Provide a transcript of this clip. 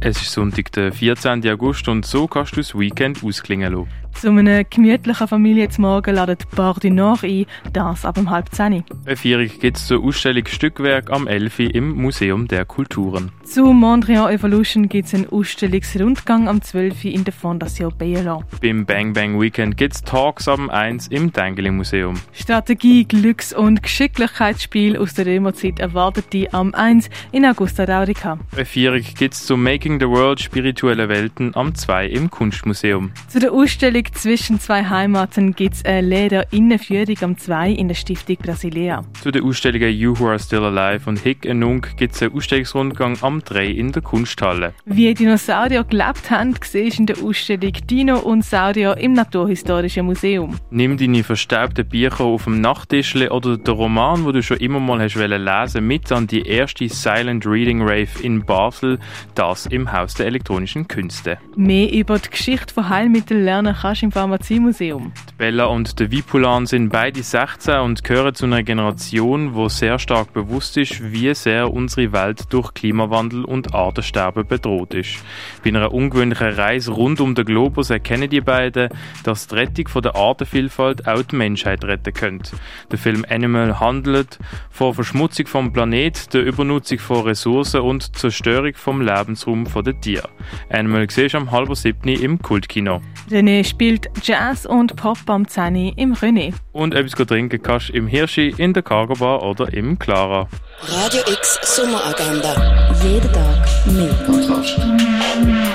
Es ist Sonntag, der 14. August und so kannst du das Weekend ausklingen lassen. Zu einem gemütlichen Familie zum Morgen ladet Bar du Nord ein, das ab um halb zehn. Eine Feierung gibt es zur Ausstellung Stückwerk am 11. im Museum der Kulturen. Zu Mondrian Evolution gibt es einen Ausstellungsrundgang am 12. in der Fondation Bayerland. Beim Bang Bang Weekend gibt es Talks am 1 im Dengeli Museum. Strategie, Glücks- und Geschicklichkeitsspiel aus der Römerzeit erwartet die am 1 in Augusta Raurica. Eine Feierung gibt es zu Making the World Spirituelle Welten am 2 im Kunstmuseum. Zu der Ausstellung zwischen zwei Heimaten gibt es eine Leder-Innenführung am 2 in der Stiftung Brasilia. Zu den Ausstellungen You Who Are Still Alive und Hick and Nunk gibt es einen Ausstellungsrundgang am 3 in der Kunsthalle. Wie Dinosaurier gelebt haben, siehst in der Ausstellung Dino und Saurier im Naturhistorischen Museum. Nimm deine verstaubten Bücher auf dem Nachttischle oder den Roman, wo du schon immer mal hast lesen mit an die erste Silent Reading Rave in Basel, das im Haus der elektronischen Künste. Mehr über die Geschichte von Heilmitteln lernen kannst im Pharmaziemuseum. Die Bella und der Vipulan sind beide 16 und gehören zu einer Generation, wo sehr stark bewusst ist, wie sehr unsere Welt durch Klimawandel und Artensterben bedroht ist. Bei einer ungewöhnlichen Reise rund um den Globus erkennen die beiden, dass die Rettung von der Artenvielfalt auch die Menschheit retten könnte. Der Film Animal handelt von Verschmutzung vom Planet, der Übernutzung von Ressourcen und Zerstörung vom Lebensraum der Tiere. Animal siehst du am halber siebten im Kultkino. René spielt Jazz und Pop am 10 im René. Und etwas trinken kannst du im Hirschi, in der Cargo Bar oder im Clara. Radio X Sommeragenda. Jeden Tag mehr. Kontrast.